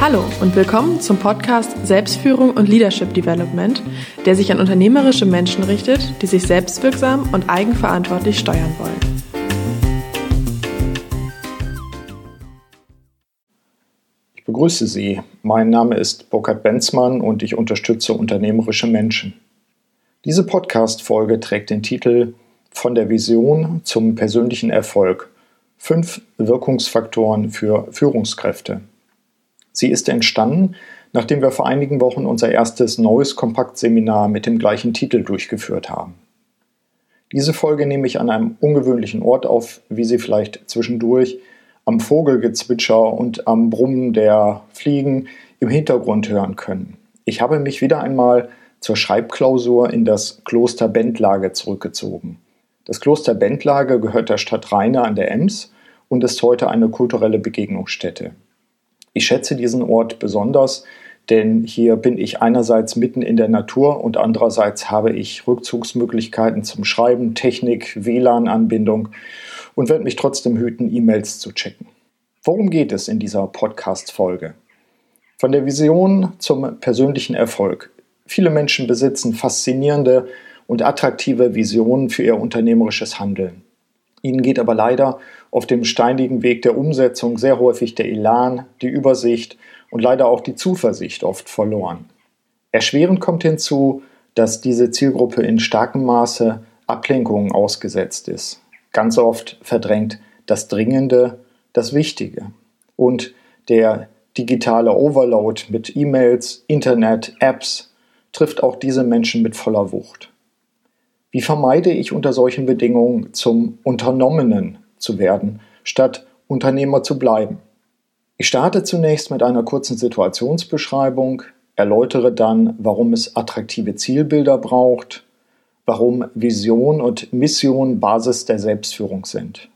Hallo und willkommen zum Podcast Selbstführung und Leadership Development, der sich an unternehmerische Menschen richtet, die sich selbstwirksam und eigenverantwortlich steuern wollen. Ich begrüße Sie. Mein Name ist Burkhard Benzmann und ich unterstütze unternehmerische Menschen. Diese Podcast-Folge trägt den Titel Von der Vision zum persönlichen Erfolg. Fünf Wirkungsfaktoren für Führungskräfte. Sie ist entstanden, nachdem wir vor einigen Wochen unser erstes neues Kompaktseminar mit dem gleichen Titel durchgeführt haben. Diese Folge nehme ich an einem ungewöhnlichen Ort auf, wie Sie vielleicht zwischendurch am Vogelgezwitscher und am Brummen der Fliegen im Hintergrund hören können. Ich habe mich wieder einmal zur Schreibklausur in das Kloster Bendlage zurückgezogen. Das Kloster Bendlage gehört der Stadt Rheine an der Ems und ist heute eine kulturelle Begegnungsstätte. Ich schätze diesen Ort besonders, denn hier bin ich einerseits mitten in der Natur und andererseits habe ich Rückzugsmöglichkeiten zum Schreiben, Technik, WLAN-Anbindung und werde mich trotzdem hüten, E-Mails zu checken. Worum geht es in dieser Podcast-Folge? Von der Vision zum persönlichen Erfolg. Viele Menschen besitzen faszinierende und attraktive Visionen für ihr unternehmerisches Handeln. Ihnen geht aber leider auf dem steinigen Weg der Umsetzung sehr häufig der Elan, die Übersicht und leider auch die Zuversicht oft verloren. Erschwerend kommt hinzu, dass diese Zielgruppe in starkem Maße Ablenkungen ausgesetzt ist. Ganz oft verdrängt das Dringende das Wichtige. Und der digitale Overload mit E-Mails, Internet, Apps trifft auch diese Menschen mit voller Wucht. Wie vermeide ich unter solchen Bedingungen zum Unternommenen zu werden, statt Unternehmer zu bleiben? Ich starte zunächst mit einer kurzen Situationsbeschreibung, erläutere dann, warum es attraktive Zielbilder braucht, warum Vision und Mission Basis der Selbstführung sind.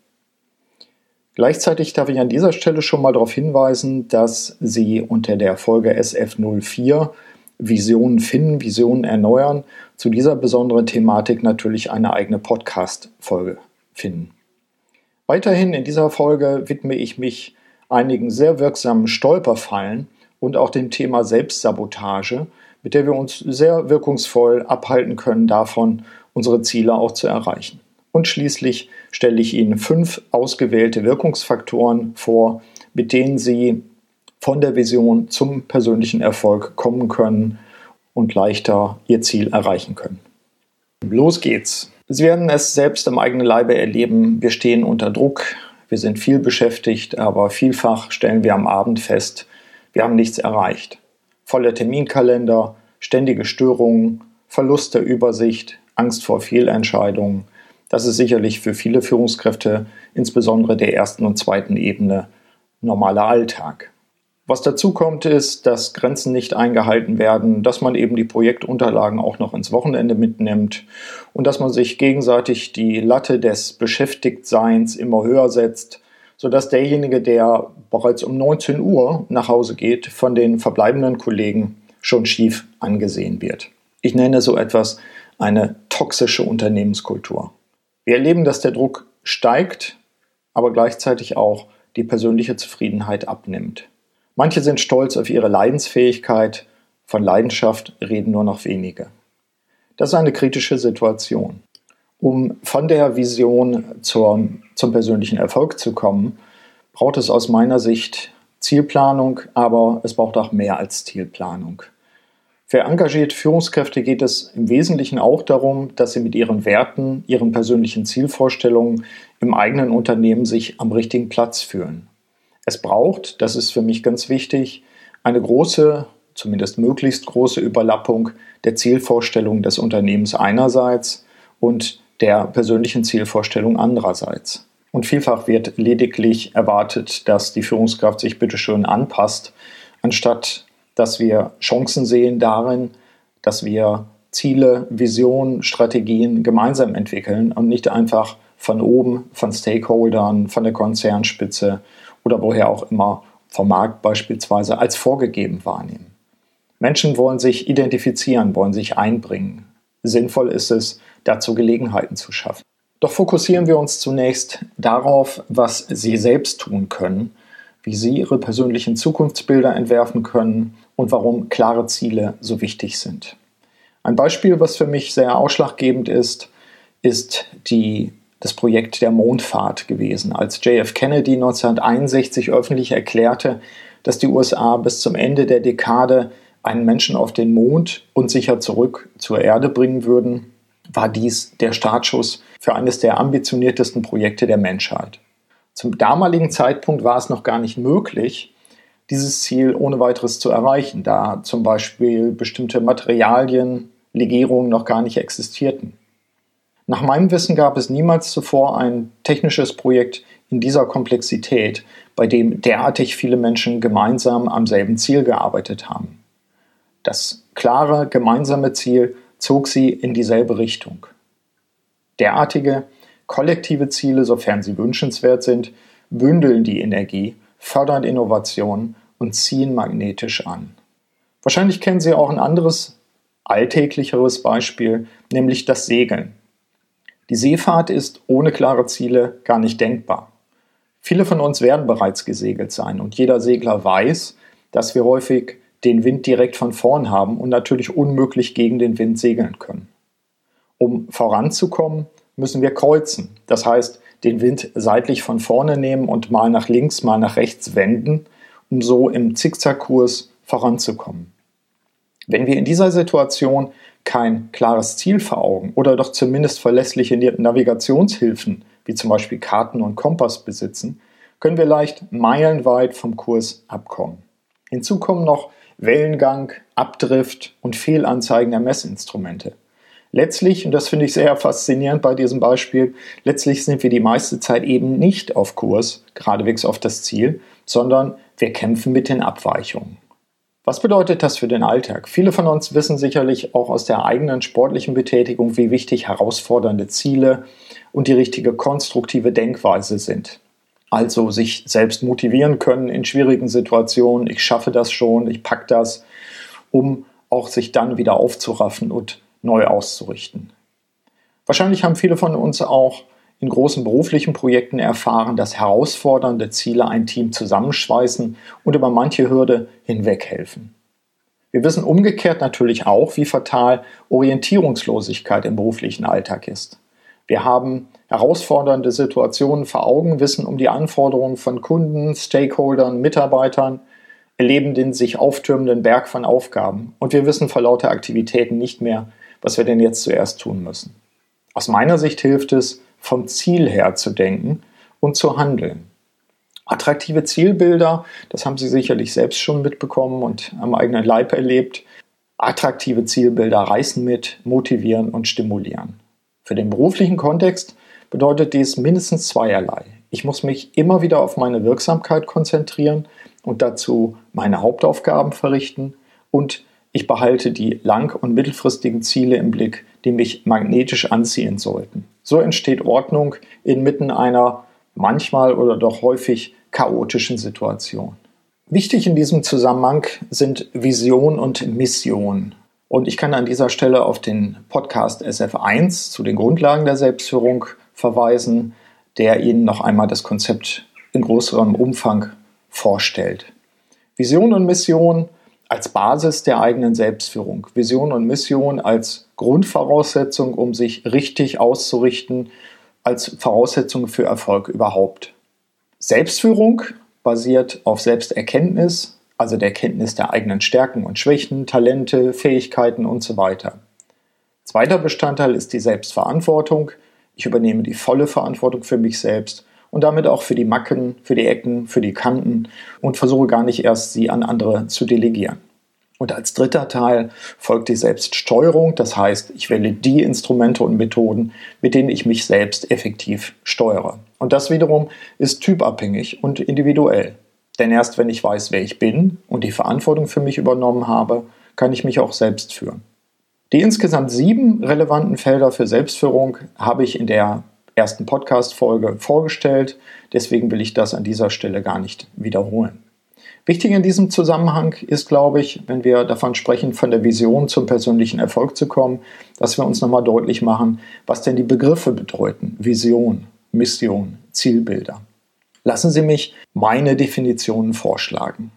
Gleichzeitig darf ich an dieser Stelle schon mal darauf hinweisen, dass Sie unter der Folge SF04 Visionen finden, Visionen erneuern, zu dieser besonderen Thematik natürlich eine eigene Podcast-Folge finden. Weiterhin in dieser Folge widme ich mich einigen sehr wirksamen Stolperfallen und auch dem Thema Selbstsabotage, mit der wir uns sehr wirkungsvoll abhalten können davon, unsere Ziele auch zu erreichen. Und schließlich stelle ich Ihnen fünf ausgewählte Wirkungsfaktoren vor, mit denen Sie von der Vision zum persönlichen Erfolg kommen können und leichter ihr Ziel erreichen können. Los geht's. Sie werden es selbst am eigenen Leibe erleben. Wir stehen unter Druck, wir sind viel beschäftigt, aber vielfach stellen wir am Abend fest, wir haben nichts erreicht. Voller Terminkalender, ständige Störungen, Verlust der Übersicht, Angst vor Fehlentscheidungen. Das ist sicherlich für viele Führungskräfte, insbesondere der ersten und zweiten Ebene, normaler Alltag. Was dazu kommt, ist, dass Grenzen nicht eingehalten werden, dass man eben die Projektunterlagen auch noch ins Wochenende mitnimmt und dass man sich gegenseitig die Latte des Beschäftigtseins immer höher setzt, sodass derjenige, der bereits um 19 Uhr nach Hause geht, von den verbleibenden Kollegen schon schief angesehen wird. Ich nenne so etwas eine toxische Unternehmenskultur. Wir erleben, dass der Druck steigt, aber gleichzeitig auch die persönliche Zufriedenheit abnimmt. Manche sind stolz auf ihre Leidensfähigkeit, von Leidenschaft reden nur noch wenige. Das ist eine kritische Situation. Um von der Vision zur, zum persönlichen Erfolg zu kommen, braucht es aus meiner Sicht Zielplanung, aber es braucht auch mehr als Zielplanung. Für engagierte Führungskräfte geht es im Wesentlichen auch darum, dass sie mit ihren Werten, ihren persönlichen Zielvorstellungen im eigenen Unternehmen sich am richtigen Platz fühlen. Es braucht, das ist für mich ganz wichtig, eine große, zumindest möglichst große Überlappung der Zielvorstellung des Unternehmens einerseits und der persönlichen Zielvorstellung andererseits. Und vielfach wird lediglich erwartet, dass die Führungskraft sich bitteschön anpasst, anstatt dass wir Chancen sehen darin, dass wir Ziele, Visionen, Strategien gemeinsam entwickeln und nicht einfach von oben, von Stakeholdern, von der Konzernspitze oder woher auch immer vom Markt beispielsweise als vorgegeben wahrnehmen. Menschen wollen sich identifizieren, wollen sich einbringen. Sinnvoll ist es, dazu Gelegenheiten zu schaffen. Doch fokussieren wir uns zunächst darauf, was Sie selbst tun können, wie Sie Ihre persönlichen Zukunftsbilder entwerfen können und warum klare Ziele so wichtig sind. Ein Beispiel, was für mich sehr ausschlaggebend ist, ist die, das Projekt der Mondfahrt gewesen, als JF Kennedy 1961 öffentlich erklärte, dass die USA bis zum Ende der Dekade einen Menschen auf den Mond und sicher zurück zur Erde bringen würden, war dies der Startschuss für eines der ambitioniertesten Projekte der Menschheit. Zum damaligen Zeitpunkt war es noch gar nicht möglich, dieses Ziel ohne weiteres zu erreichen, da zum Beispiel bestimmte Materialien, Legierungen noch gar nicht existierten. Nach meinem Wissen gab es niemals zuvor ein technisches Projekt in dieser Komplexität, bei dem derartig viele Menschen gemeinsam am selben Ziel gearbeitet haben. Das klare gemeinsame Ziel zog sie in dieselbe Richtung. Derartige kollektive Ziele, sofern sie wünschenswert sind, bündeln die Energie, fördern Innovation und ziehen magnetisch an. Wahrscheinlich kennen Sie auch ein anderes, alltäglicheres Beispiel, nämlich das Segeln. Die Seefahrt ist ohne klare Ziele gar nicht denkbar. Viele von uns werden bereits gesegelt sein und jeder Segler weiß, dass wir häufig den Wind direkt von vorn haben und natürlich unmöglich gegen den Wind segeln können. Um voranzukommen, müssen wir kreuzen. Das heißt, den Wind seitlich von vorne nehmen und mal nach links, mal nach rechts wenden, um so im Zickzackkurs voranzukommen. Wenn wir in dieser Situation kein klares Ziel vor Augen oder doch zumindest verlässliche Navigationshilfen, wie zum Beispiel Karten und Kompass besitzen, können wir leicht meilenweit vom Kurs abkommen. Hinzu kommen noch Wellengang, Abdrift und Fehlanzeigen der Messinstrumente. Letztlich, und das finde ich sehr faszinierend bei diesem Beispiel, letztlich sind wir die meiste Zeit eben nicht auf Kurs, geradewegs auf das Ziel, sondern wir kämpfen mit den Abweichungen. Was bedeutet das für den Alltag? Viele von uns wissen sicherlich auch aus der eigenen sportlichen Betätigung, wie wichtig herausfordernde Ziele und die richtige konstruktive Denkweise sind also sich selbst motivieren können in schwierigen Situationen. Ich schaffe das schon, ich packe das, um auch sich dann wieder aufzuraffen und neu auszurichten. Wahrscheinlich haben viele von uns auch in großen beruflichen Projekten erfahren, dass herausfordernde Ziele ein Team zusammenschweißen und über manche Hürde hinweghelfen. Wir wissen umgekehrt natürlich auch, wie fatal Orientierungslosigkeit im beruflichen Alltag ist. Wir haben herausfordernde Situationen vor Augen, wissen um die Anforderungen von Kunden, Stakeholdern, Mitarbeitern, erleben den sich auftürmenden Berg von Aufgaben und wir wissen vor lauter Aktivitäten nicht mehr, was wir denn jetzt zuerst tun müssen. Aus meiner Sicht hilft es, vom Ziel her zu denken und zu handeln. Attraktive Zielbilder, das haben Sie sicherlich selbst schon mitbekommen und am eigenen Leib erlebt. Attraktive Zielbilder reißen mit, motivieren und stimulieren. Für den beruflichen Kontext bedeutet dies mindestens zweierlei. Ich muss mich immer wieder auf meine Wirksamkeit konzentrieren und dazu meine Hauptaufgaben verrichten und ich behalte die lang- und mittelfristigen Ziele im Blick, die mich magnetisch anziehen sollten. So entsteht Ordnung inmitten einer manchmal oder doch häufig chaotischen Situation. Wichtig in diesem Zusammenhang sind Vision und Mission. Und ich kann an dieser Stelle auf den Podcast SF1 zu den Grundlagen der Selbstführung verweisen, der Ihnen noch einmal das Konzept in größerem Umfang vorstellt. Vision und Mission als Basis der eigenen Selbstführung. Vision und Mission als Grundvoraussetzung, um sich richtig auszurichten, als Voraussetzung für Erfolg überhaupt. Selbstführung basiert auf Selbsterkenntnis, also der Kenntnis der eigenen Stärken und Schwächen, Talente, Fähigkeiten und so weiter. Zweiter Bestandteil ist die Selbstverantwortung. Ich übernehme die volle Verantwortung für mich selbst und damit auch für die Macken, für die Ecken, für die Kanten und versuche gar nicht erst sie an andere zu delegieren. Und als dritter Teil folgt die Selbststeuerung, das heißt, ich wähle die Instrumente und Methoden, mit denen ich mich selbst effektiv steuere. Und das wiederum ist typabhängig und individuell. Denn erst wenn ich weiß, wer ich bin und die Verantwortung für mich übernommen habe, kann ich mich auch selbst führen. Die insgesamt sieben relevanten Felder für Selbstführung habe ich in der ersten Podcast-Folge vorgestellt. Deswegen will ich das an dieser Stelle gar nicht wiederholen. Wichtig in diesem Zusammenhang ist, glaube ich, wenn wir davon sprechen, von der Vision zum persönlichen Erfolg zu kommen, dass wir uns nochmal deutlich machen, was denn die Begriffe bedeuten. Vision, Mission, Zielbilder. Lassen Sie mich meine Definitionen vorschlagen.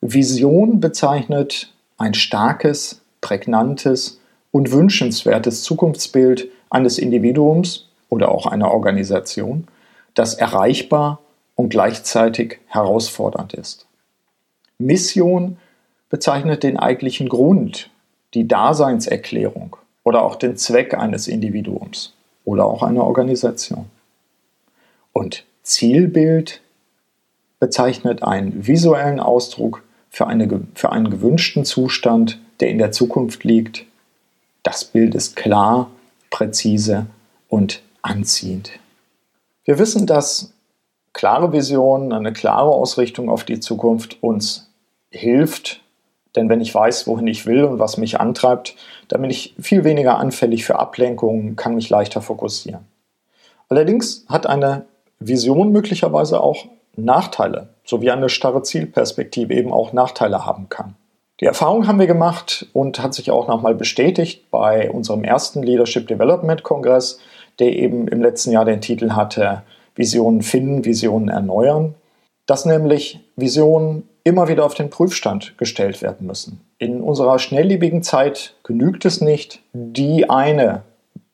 Vision bezeichnet ein starkes, prägnantes und wünschenswertes Zukunftsbild eines Individuums oder auch einer Organisation, das erreichbar und gleichzeitig herausfordernd ist. Mission bezeichnet den eigentlichen Grund, die Daseinserklärung oder auch den Zweck eines Individuums oder auch einer Organisation. Und Zielbild bezeichnet einen visuellen Ausdruck für, eine, für einen gewünschten Zustand, der in der Zukunft liegt. Das Bild ist klar, präzise und anziehend. Wir wissen, dass klare Visionen, eine klare Ausrichtung auf die Zukunft uns hilft, denn wenn ich weiß, wohin ich will und was mich antreibt, dann bin ich viel weniger anfällig für Ablenkungen, kann mich leichter fokussieren. Allerdings hat eine Vision möglicherweise auch Nachteile, so wie eine starre Zielperspektive eben auch Nachteile haben kann. Die Erfahrung haben wir gemacht und hat sich auch nochmal bestätigt bei unserem ersten Leadership Development Kongress, der eben im letzten Jahr den Titel hatte Visionen finden, Visionen erneuern, dass nämlich Visionen immer wieder auf den Prüfstand gestellt werden müssen. In unserer schnelllebigen Zeit genügt es nicht, die eine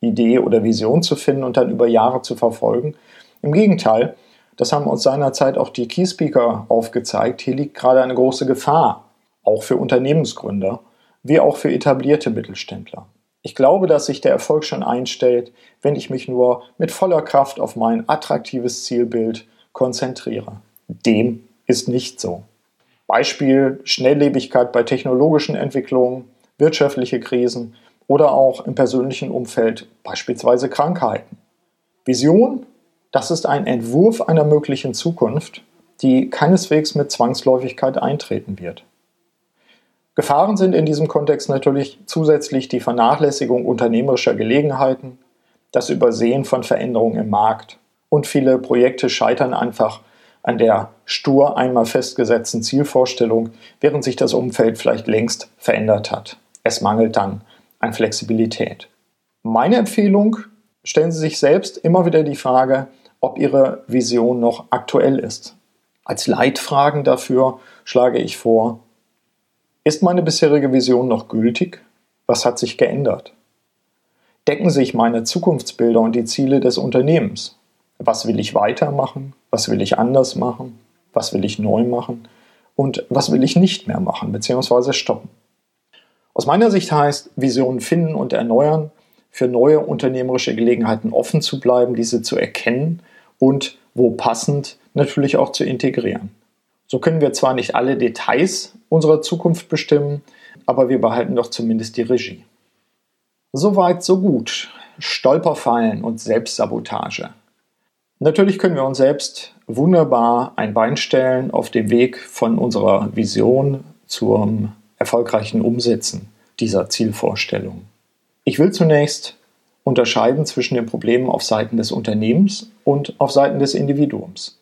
Idee oder Vision zu finden und dann über Jahre zu verfolgen. Im Gegenteil, das haben uns seinerzeit auch die Keyspeaker aufgezeigt. Hier liegt gerade eine große Gefahr, auch für Unternehmensgründer, wie auch für etablierte Mittelständler. Ich glaube, dass sich der Erfolg schon einstellt, wenn ich mich nur mit voller Kraft auf mein attraktives Zielbild konzentriere. Dem ist nicht so. Beispiel Schnelllebigkeit bei technologischen Entwicklungen, wirtschaftliche Krisen oder auch im persönlichen Umfeld, beispielsweise Krankheiten. Vision das ist ein Entwurf einer möglichen Zukunft, die keineswegs mit Zwangsläufigkeit eintreten wird. Gefahren sind in diesem Kontext natürlich zusätzlich die Vernachlässigung unternehmerischer Gelegenheiten, das Übersehen von Veränderungen im Markt und viele Projekte scheitern einfach an der stur einmal festgesetzten Zielvorstellung, während sich das Umfeld vielleicht längst verändert hat. Es mangelt dann an Flexibilität. Meine Empfehlung, stellen Sie sich selbst immer wieder die Frage, ob Ihre Vision noch aktuell ist. Als Leitfragen dafür schlage ich vor, ist meine bisherige Vision noch gültig? Was hat sich geändert? Decken sich meine Zukunftsbilder und die Ziele des Unternehmens? Was will ich weitermachen? Was will ich anders machen? Was will ich neu machen? Und was will ich nicht mehr machen bzw. stoppen? Aus meiner Sicht heißt Visionen finden und erneuern, für neue unternehmerische Gelegenheiten offen zu bleiben, diese zu erkennen und wo passend natürlich auch zu integrieren. So können wir zwar nicht alle Details unserer Zukunft bestimmen, aber wir behalten doch zumindest die Regie. Soweit, so gut. Stolperfallen und Selbstsabotage. Natürlich können wir uns selbst wunderbar ein Bein stellen auf dem Weg von unserer Vision zum erfolgreichen Umsetzen dieser Zielvorstellung. Ich will zunächst unterscheiden zwischen den Problemen auf Seiten des Unternehmens und auf Seiten des Individuums.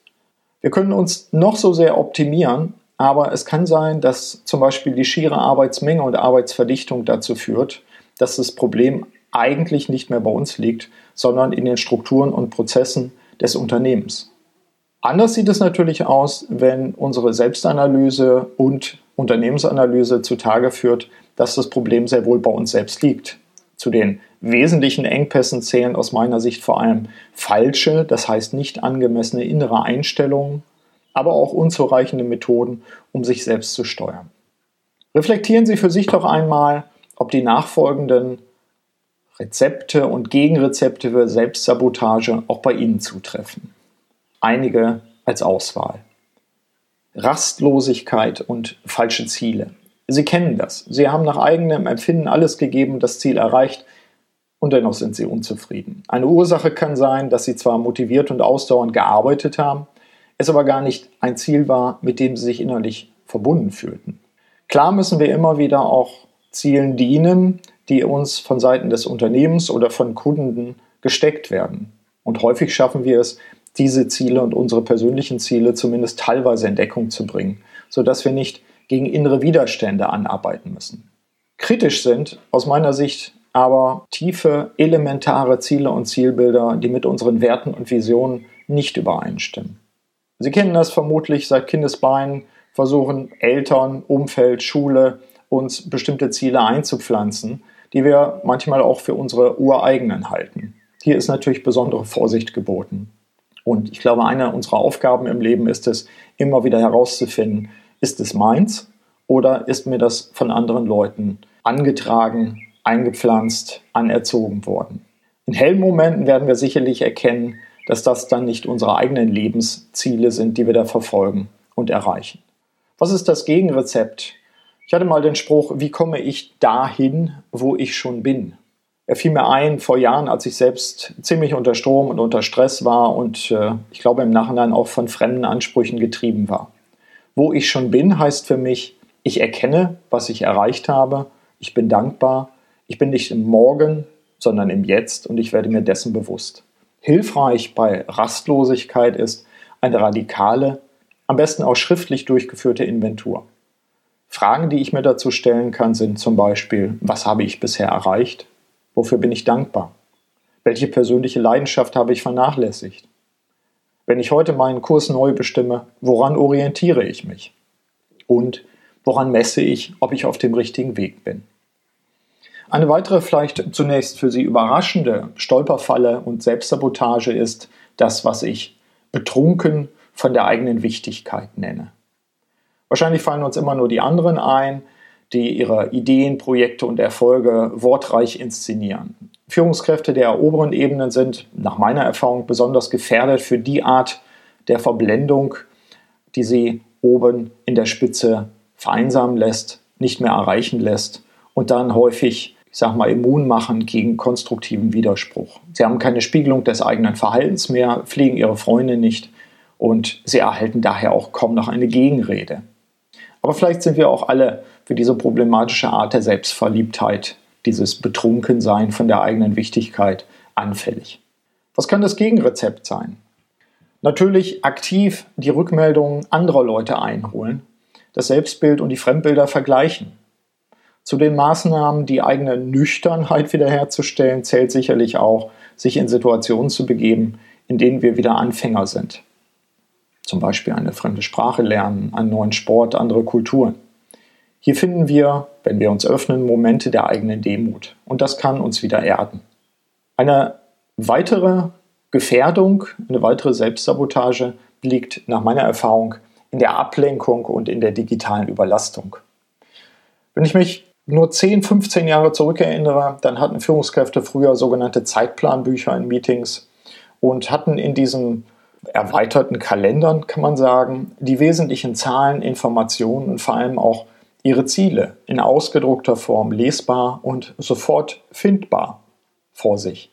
Wir können uns noch so sehr optimieren, aber es kann sein, dass zum Beispiel die schiere Arbeitsmenge und Arbeitsverdichtung dazu führt, dass das Problem eigentlich nicht mehr bei uns liegt, sondern in den Strukturen und Prozessen des Unternehmens. Anders sieht es natürlich aus, wenn unsere Selbstanalyse und Unternehmensanalyse zutage führt, dass das Problem sehr wohl bei uns selbst liegt. Zu den wesentlichen Engpässen zählen aus meiner Sicht vor allem falsche, das heißt nicht angemessene innere Einstellungen, aber auch unzureichende Methoden, um sich selbst zu steuern. Reflektieren Sie für sich doch einmal, ob die nachfolgenden Rezepte und Gegenrezepte für Selbstsabotage auch bei Ihnen zutreffen. Einige als Auswahl. Rastlosigkeit und falsche Ziele. Sie kennen das. Sie haben nach eigenem Empfinden alles gegeben, das Ziel erreicht und dennoch sind sie unzufrieden. Eine Ursache kann sein, dass sie zwar motiviert und ausdauernd gearbeitet haben, es aber gar nicht ein Ziel war, mit dem sie sich innerlich verbunden fühlten. Klar müssen wir immer wieder auch Zielen dienen, die uns von Seiten des Unternehmens oder von Kunden gesteckt werden. Und häufig schaffen wir es, diese Ziele und unsere persönlichen Ziele zumindest teilweise in Deckung zu bringen, sodass wir nicht gegen innere Widerstände anarbeiten müssen. Kritisch sind aus meiner Sicht aber tiefe, elementare Ziele und Zielbilder, die mit unseren Werten und Visionen nicht übereinstimmen. Sie kennen das vermutlich seit Kindesbeinen, versuchen Eltern, Umfeld, Schule uns bestimmte Ziele einzupflanzen, die wir manchmal auch für unsere ureigenen halten. Hier ist natürlich besondere Vorsicht geboten. Und ich glaube, eine unserer Aufgaben im Leben ist es, immer wieder herauszufinden, ist es meins oder ist mir das von anderen Leuten angetragen, eingepflanzt, anerzogen worden. In hellen Momenten werden wir sicherlich erkennen, dass das dann nicht unsere eigenen Lebensziele sind, die wir da verfolgen und erreichen. Was ist das Gegenrezept? Ich hatte mal den Spruch, wie komme ich dahin, wo ich schon bin? Er fiel mir ein vor Jahren, als ich selbst ziemlich unter Strom und unter Stress war und äh, ich glaube im Nachhinein auch von fremden Ansprüchen getrieben war. Wo ich schon bin, heißt für mich, ich erkenne, was ich erreicht habe, ich bin dankbar, ich bin nicht im Morgen, sondern im Jetzt und ich werde mir dessen bewusst. Hilfreich bei Rastlosigkeit ist eine radikale, am besten auch schriftlich durchgeführte Inventur. Fragen, die ich mir dazu stellen kann, sind zum Beispiel, was habe ich bisher erreicht? Wofür bin ich dankbar? Welche persönliche Leidenschaft habe ich vernachlässigt? Wenn ich heute meinen Kurs neu bestimme, woran orientiere ich mich? Und woran messe ich, ob ich auf dem richtigen Weg bin? Eine weitere, vielleicht zunächst für Sie überraschende Stolperfalle und Selbstsabotage ist das, was ich betrunken von der eigenen Wichtigkeit nenne. Wahrscheinlich fallen uns immer nur die anderen ein, die ihre Ideen, Projekte und Erfolge wortreich inszenieren. Führungskräfte der oberen Ebenen sind nach meiner Erfahrung besonders gefährdet für die Art der Verblendung, die sie oben in der Spitze vereinsamen lässt, nicht mehr erreichen lässt und dann häufig, ich sag mal, immun machen gegen konstruktiven Widerspruch. Sie haben keine Spiegelung des eigenen Verhaltens mehr, pflegen ihre Freunde nicht und sie erhalten daher auch kaum noch eine Gegenrede. Aber vielleicht sind wir auch alle für diese problematische Art der Selbstverliebtheit, dieses Betrunkensein von der eigenen Wichtigkeit anfällig. Was kann das Gegenrezept sein? Natürlich aktiv die Rückmeldungen anderer Leute einholen, das Selbstbild und die Fremdbilder vergleichen. Zu den Maßnahmen, die eigene Nüchternheit wiederherzustellen, zählt sicherlich auch, sich in Situationen zu begeben, in denen wir wieder Anfänger sind. Zum Beispiel eine fremde Sprache lernen, einen neuen Sport, andere Kulturen. Hier finden wir, wenn wir uns öffnen, Momente der eigenen Demut. Und das kann uns wieder erden. Eine weitere Gefährdung, eine weitere Selbstsabotage liegt nach meiner Erfahrung in der Ablenkung und in der digitalen Überlastung. Wenn ich mich nur 10, 15 Jahre zurückerinnere, dann hatten Führungskräfte früher sogenannte Zeitplanbücher in Meetings und hatten in diesen erweiterten Kalendern, kann man sagen, die wesentlichen Zahlen, Informationen und vor allem auch ihre Ziele in ausgedruckter Form lesbar und sofort findbar vor sich.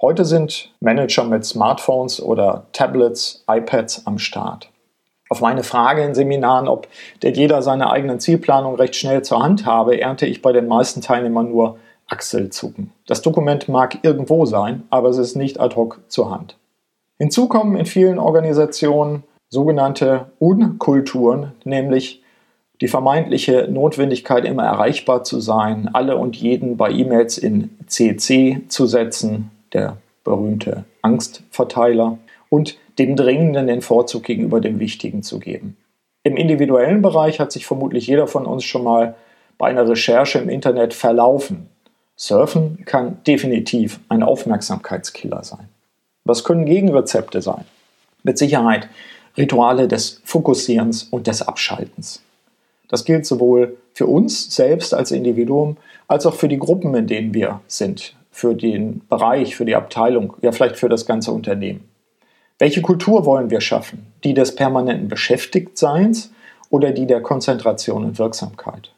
Heute sind Manager mit Smartphones oder Tablets, iPads am Start. Auf meine Frage in Seminaren, ob der jeder seine eigenen Zielplanung recht schnell zur Hand habe, ernte ich bei den meisten Teilnehmern nur Achselzucken. Das Dokument mag irgendwo sein, aber es ist nicht ad hoc zur Hand. Hinzu kommen in vielen Organisationen sogenannte Unkulturen, nämlich die vermeintliche Notwendigkeit, immer erreichbar zu sein, alle und jeden bei E-Mails in CC zu setzen, der berühmte Angstverteiler, und dem Dringenden den Vorzug gegenüber dem Wichtigen zu geben. Im individuellen Bereich hat sich vermutlich jeder von uns schon mal bei einer Recherche im Internet verlaufen. Surfen kann definitiv ein Aufmerksamkeitskiller sein. Was können Gegenrezepte sein? Mit Sicherheit Rituale des Fokussierens und des Abschaltens. Das gilt sowohl für uns selbst als Individuum als auch für die Gruppen, in denen wir sind, für den Bereich, für die Abteilung, ja vielleicht für das ganze Unternehmen. Welche Kultur wollen wir schaffen? Die des permanenten Beschäftigtseins oder die der Konzentration und Wirksamkeit?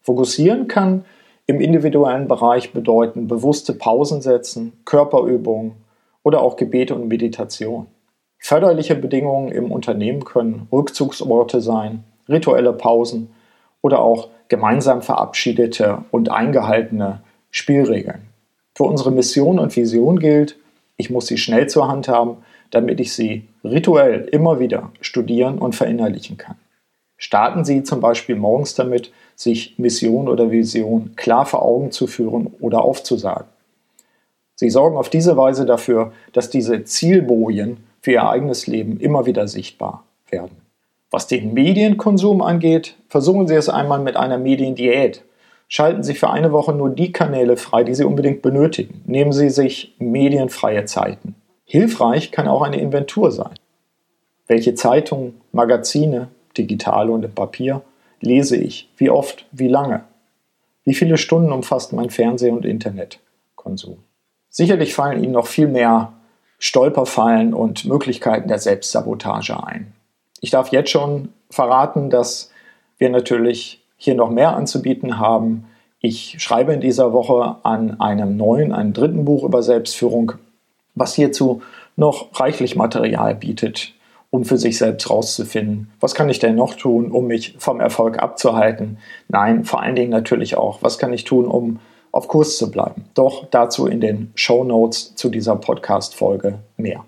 Fokussieren kann im individuellen Bereich bedeuten bewusste Pausen setzen, Körperübungen oder auch Gebete und Meditation. Förderliche Bedingungen im Unternehmen können Rückzugsorte sein, rituelle Pausen oder auch gemeinsam verabschiedete und eingehaltene Spielregeln. Für unsere Mission und Vision gilt, ich muss sie schnell zur Hand haben, damit ich sie rituell immer wieder studieren und verinnerlichen kann. Starten Sie zum Beispiel morgens damit, sich Mission oder Vision klar vor Augen zu führen oder aufzusagen. Sie sorgen auf diese Weise dafür, dass diese Zielbojen für Ihr eigenes Leben immer wieder sichtbar werden. Was den Medienkonsum angeht, versuchen Sie es einmal mit einer Mediendiät. Schalten Sie für eine Woche nur die Kanäle frei, die Sie unbedingt benötigen. Nehmen Sie sich medienfreie Zeiten. Hilfreich kann auch eine Inventur sein. Welche Zeitungen, Magazine, digital und im Papier, lese ich? Wie oft? Wie lange? Wie viele Stunden umfasst mein Fernseh- und Internetkonsum? Sicherlich fallen Ihnen noch viel mehr Stolperfallen und Möglichkeiten der Selbstsabotage ein. Ich darf jetzt schon verraten, dass wir natürlich hier noch mehr anzubieten haben. Ich schreibe in dieser Woche an einem neuen, einem dritten Buch über Selbstführung, was hierzu noch reichlich Material bietet, um für sich selbst herauszufinden, was kann ich denn noch tun, um mich vom Erfolg abzuhalten. Nein, vor allen Dingen natürlich auch, was kann ich tun, um auf Kurs zu bleiben. Doch dazu in den Show Notes zu dieser Podcast-Folge mehr.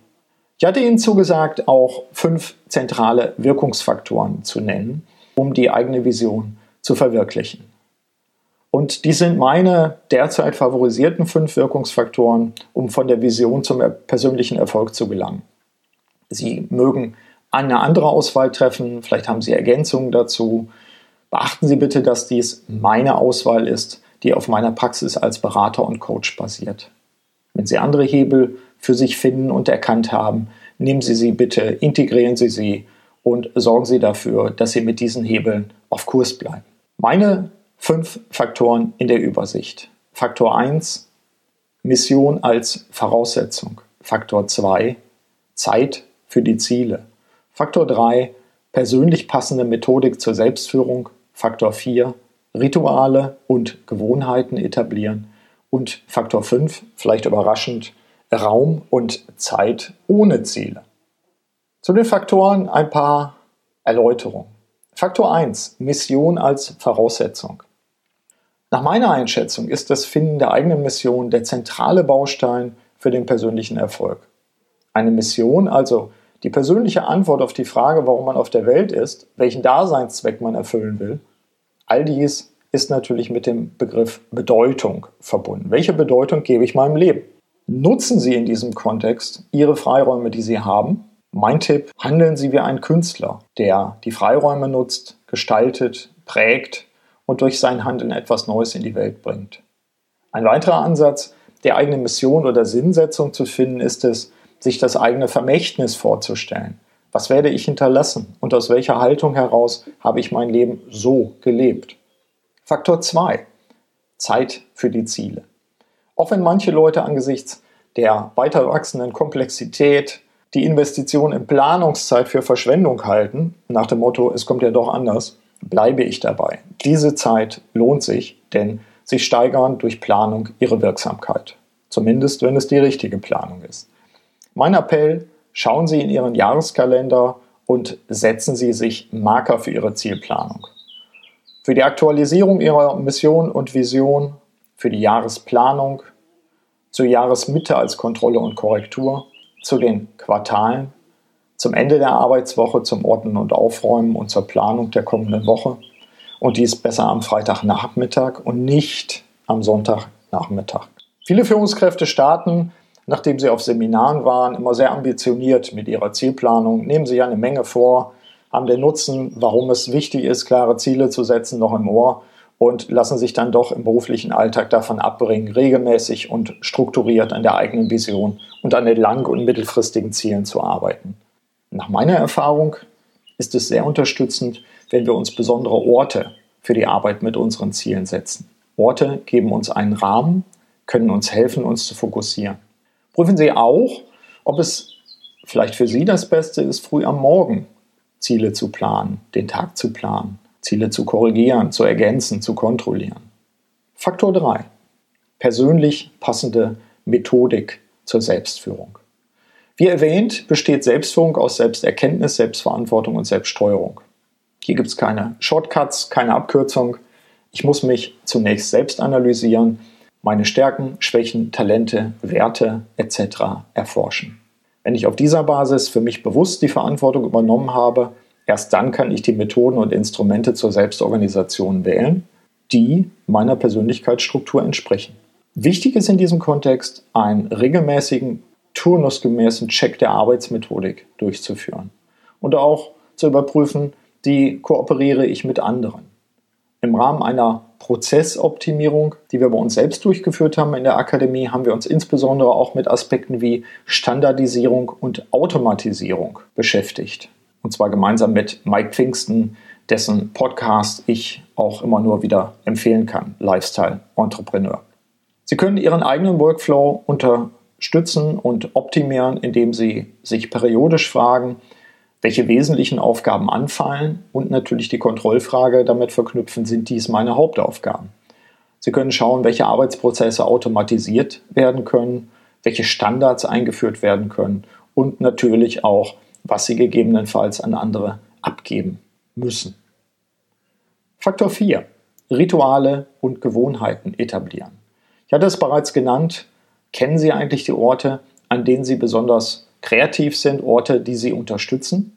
Ich hatte Ihnen zugesagt, auch fünf zentrale Wirkungsfaktoren zu nennen, um die eigene Vision zu verwirklichen. Und die sind meine derzeit favorisierten fünf Wirkungsfaktoren, um von der Vision zum persönlichen Erfolg zu gelangen. Sie mögen eine andere Auswahl treffen, vielleicht haben Sie Ergänzungen dazu. Beachten Sie bitte, dass dies meine Auswahl ist, die auf meiner Praxis als Berater und Coach basiert. Wenn Sie andere Hebel für sich finden und erkannt haben, nehmen Sie sie bitte, integrieren Sie sie und sorgen Sie dafür, dass Sie mit diesen Hebeln auf Kurs bleiben. Meine fünf Faktoren in der Übersicht. Faktor 1, Mission als Voraussetzung. Faktor 2, Zeit für die Ziele. Faktor 3, persönlich passende Methodik zur Selbstführung. Faktor 4, Rituale und Gewohnheiten etablieren. Und Faktor 5, vielleicht überraschend, Raum und Zeit ohne Ziele. Zu den Faktoren ein paar Erläuterungen. Faktor 1, Mission als Voraussetzung. Nach meiner Einschätzung ist das Finden der eigenen Mission der zentrale Baustein für den persönlichen Erfolg. Eine Mission, also die persönliche Antwort auf die Frage, warum man auf der Welt ist, welchen Daseinszweck man erfüllen will, all dies ist natürlich mit dem Begriff Bedeutung verbunden. Welche Bedeutung gebe ich meinem Leben? Nutzen Sie in diesem Kontext Ihre Freiräume, die Sie haben. Mein Tipp, handeln Sie wie ein Künstler, der die Freiräume nutzt, gestaltet, prägt und durch sein Handeln etwas Neues in die Welt bringt. Ein weiterer Ansatz, die eigene Mission oder Sinnsetzung zu finden, ist es, sich das eigene Vermächtnis vorzustellen. Was werde ich hinterlassen und aus welcher Haltung heraus habe ich mein Leben so gelebt? Faktor 2. Zeit für die Ziele. Auch wenn manche Leute angesichts der weiter wachsenden Komplexität die Investition in Planungszeit für Verschwendung halten, nach dem Motto, es kommt ja doch anders, bleibe ich dabei. Diese Zeit lohnt sich, denn sie steigern durch Planung ihre Wirksamkeit. Zumindest, wenn es die richtige Planung ist. Mein Appell, schauen Sie in Ihren Jahreskalender und setzen Sie sich Marker für Ihre Zielplanung. Für die Aktualisierung Ihrer Mission und Vision für die Jahresplanung, zur Jahresmitte als Kontrolle und Korrektur, zu den Quartalen, zum Ende der Arbeitswoche, zum Ordnen und Aufräumen und zur Planung der kommenden Woche. Und dies besser am Freitagnachmittag und nicht am Sonntagnachmittag. Viele Führungskräfte starten, nachdem sie auf Seminaren waren, immer sehr ambitioniert mit ihrer Zielplanung, nehmen sich eine Menge vor, haben den Nutzen, warum es wichtig ist, klare Ziele zu setzen, noch im Ohr und lassen sich dann doch im beruflichen Alltag davon abbringen, regelmäßig und strukturiert an der eigenen Vision und an den lang- und mittelfristigen Zielen zu arbeiten. Nach meiner Erfahrung ist es sehr unterstützend, wenn wir uns besondere Orte für die Arbeit mit unseren Zielen setzen. Orte geben uns einen Rahmen, können uns helfen, uns zu fokussieren. Prüfen Sie auch, ob es vielleicht für Sie das Beste ist, früh am Morgen Ziele zu planen, den Tag zu planen Ziele zu korrigieren, zu ergänzen, zu kontrollieren. Faktor 3. Persönlich passende Methodik zur Selbstführung. Wie erwähnt, besteht Selbstführung aus Selbsterkenntnis, Selbstverantwortung und Selbststeuerung. Hier gibt es keine Shortcuts, keine Abkürzung. Ich muss mich zunächst selbst analysieren, meine Stärken, Schwächen, Talente, Werte etc. erforschen. Wenn ich auf dieser Basis für mich bewusst die Verantwortung übernommen habe, Erst dann kann ich die Methoden und Instrumente zur Selbstorganisation wählen, die meiner Persönlichkeitsstruktur entsprechen. Wichtig ist in diesem Kontext, einen regelmäßigen, turnusgemäßen Check der Arbeitsmethodik durchzuführen und auch zu überprüfen, wie kooperiere ich mit anderen. Im Rahmen einer Prozessoptimierung, die wir bei uns selbst durchgeführt haben in der Akademie, haben wir uns insbesondere auch mit Aspekten wie Standardisierung und Automatisierung beschäftigt. Und zwar gemeinsam mit Mike Pfingsten, dessen Podcast ich auch immer nur wieder empfehlen kann, Lifestyle Entrepreneur. Sie können Ihren eigenen Workflow unterstützen und optimieren, indem Sie sich periodisch fragen, welche wesentlichen Aufgaben anfallen und natürlich die Kontrollfrage damit verknüpfen, sind dies meine Hauptaufgaben. Sie können schauen, welche Arbeitsprozesse automatisiert werden können, welche Standards eingeführt werden können und natürlich auch, was Sie gegebenenfalls an andere abgeben müssen. Faktor 4. Rituale und Gewohnheiten etablieren. Ich hatte es bereits genannt, kennen Sie eigentlich die Orte, an denen Sie besonders kreativ sind, Orte, die Sie unterstützen?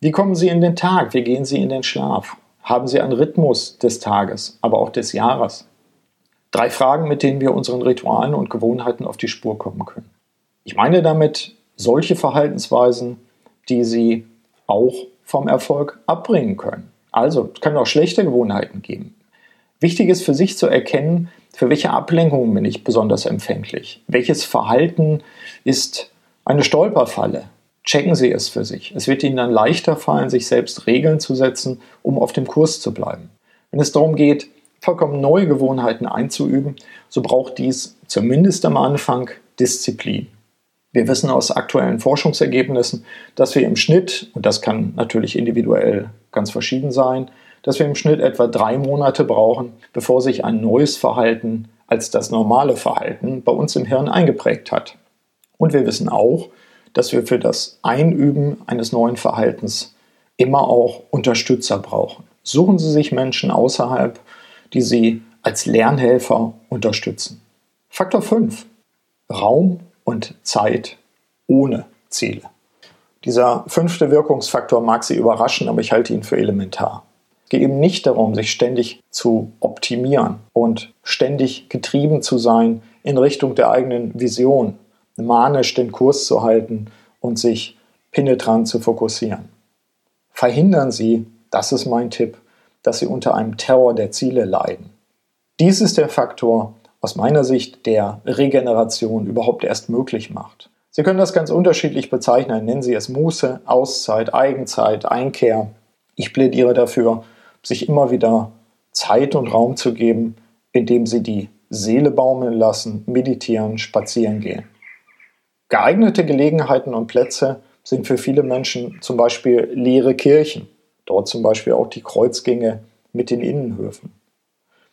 Wie kommen Sie in den Tag? Wie gehen Sie in den Schlaf? Haben Sie einen Rhythmus des Tages, aber auch des Jahres? Drei Fragen, mit denen wir unseren Ritualen und Gewohnheiten auf die Spur kommen können. Ich meine damit solche Verhaltensweisen, die Sie auch vom Erfolg abbringen können. Also, es kann auch schlechte Gewohnheiten geben. Wichtig ist für sich zu erkennen, für welche Ablenkungen bin ich besonders empfänglich. Welches Verhalten ist eine Stolperfalle? Checken Sie es für sich. Es wird Ihnen dann leichter fallen, sich selbst Regeln zu setzen, um auf dem Kurs zu bleiben. Wenn es darum geht, vollkommen neue Gewohnheiten einzuüben, so braucht dies zumindest am Anfang Disziplin. Wir wissen aus aktuellen Forschungsergebnissen, dass wir im Schnitt, und das kann natürlich individuell ganz verschieden sein, dass wir im Schnitt etwa drei Monate brauchen, bevor sich ein neues Verhalten als das normale Verhalten bei uns im Hirn eingeprägt hat. Und wir wissen auch, dass wir für das Einüben eines neuen Verhaltens immer auch Unterstützer brauchen. Suchen Sie sich Menschen außerhalb, die Sie als Lernhelfer unterstützen. Faktor 5. Raum und Zeit ohne Ziele. Dieser fünfte Wirkungsfaktor mag Sie überraschen, aber ich halte ihn für elementar. Geht eben nicht darum, sich ständig zu optimieren und ständig getrieben zu sein in Richtung der eigenen Vision, manisch den Kurs zu halten und sich penetrant zu fokussieren. Verhindern Sie, das ist mein Tipp, dass Sie unter einem Terror der Ziele leiden. Dies ist der Faktor, aus meiner Sicht der Regeneration überhaupt erst möglich macht. Sie können das ganz unterschiedlich bezeichnen. Nennen Sie es Muße, Auszeit, Eigenzeit, Einkehr. Ich plädiere dafür, sich immer wieder Zeit und Raum zu geben, indem Sie die Seele baumeln lassen, meditieren, spazieren gehen. Geeignete Gelegenheiten und Plätze sind für viele Menschen zum Beispiel leere Kirchen, dort zum Beispiel auch die Kreuzgänge mit den Innenhöfen.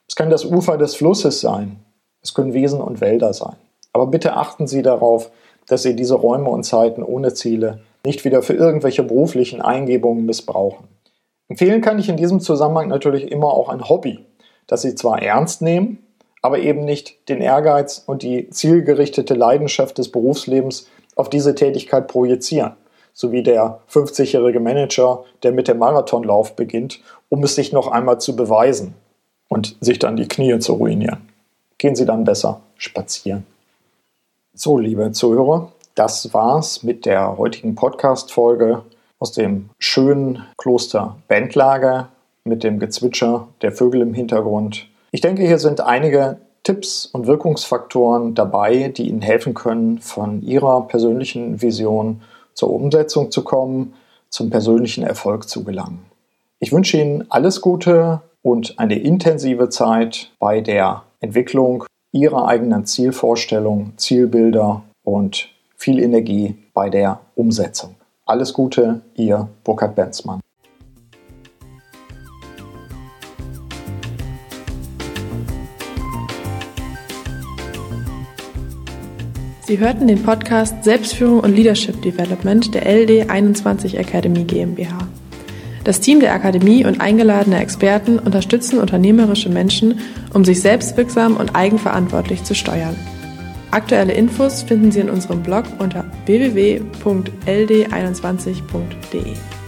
Es kann das Ufer des Flusses sein, es können Wiesen und Wälder sein. Aber bitte achten Sie darauf, dass Sie diese Räume und Zeiten ohne Ziele nicht wieder für irgendwelche beruflichen Eingebungen missbrauchen. Empfehlen kann ich in diesem Zusammenhang natürlich immer auch ein Hobby, das Sie zwar ernst nehmen, aber eben nicht den Ehrgeiz und die zielgerichtete Leidenschaft des Berufslebens auf diese Tätigkeit projizieren, so wie der 50-jährige Manager, der mit dem Marathonlauf beginnt, um es sich noch einmal zu beweisen und sich dann die Knie zu ruinieren. Gehen Sie dann besser spazieren. So, liebe Zuhörer, das war's mit der heutigen Podcast-Folge aus dem schönen Kloster Bendlager mit dem Gezwitscher der Vögel im Hintergrund. Ich denke, hier sind einige Tipps und Wirkungsfaktoren dabei, die Ihnen helfen können, von Ihrer persönlichen Vision zur Umsetzung zu kommen, zum persönlichen Erfolg zu gelangen. Ich wünsche Ihnen alles Gute und eine intensive Zeit bei der Entwicklung ihrer eigenen Zielvorstellung, Zielbilder und viel Energie bei der Umsetzung. Alles Gute, Ihr Burkhard Benzmann. Sie hörten den Podcast Selbstführung und Leadership Development der LD 21 Academy GmbH. Das Team der Akademie und eingeladene Experten unterstützen unternehmerische Menschen, um sich selbstwirksam und eigenverantwortlich zu steuern. Aktuelle Infos finden Sie in unserem Blog unter www.ld21.de.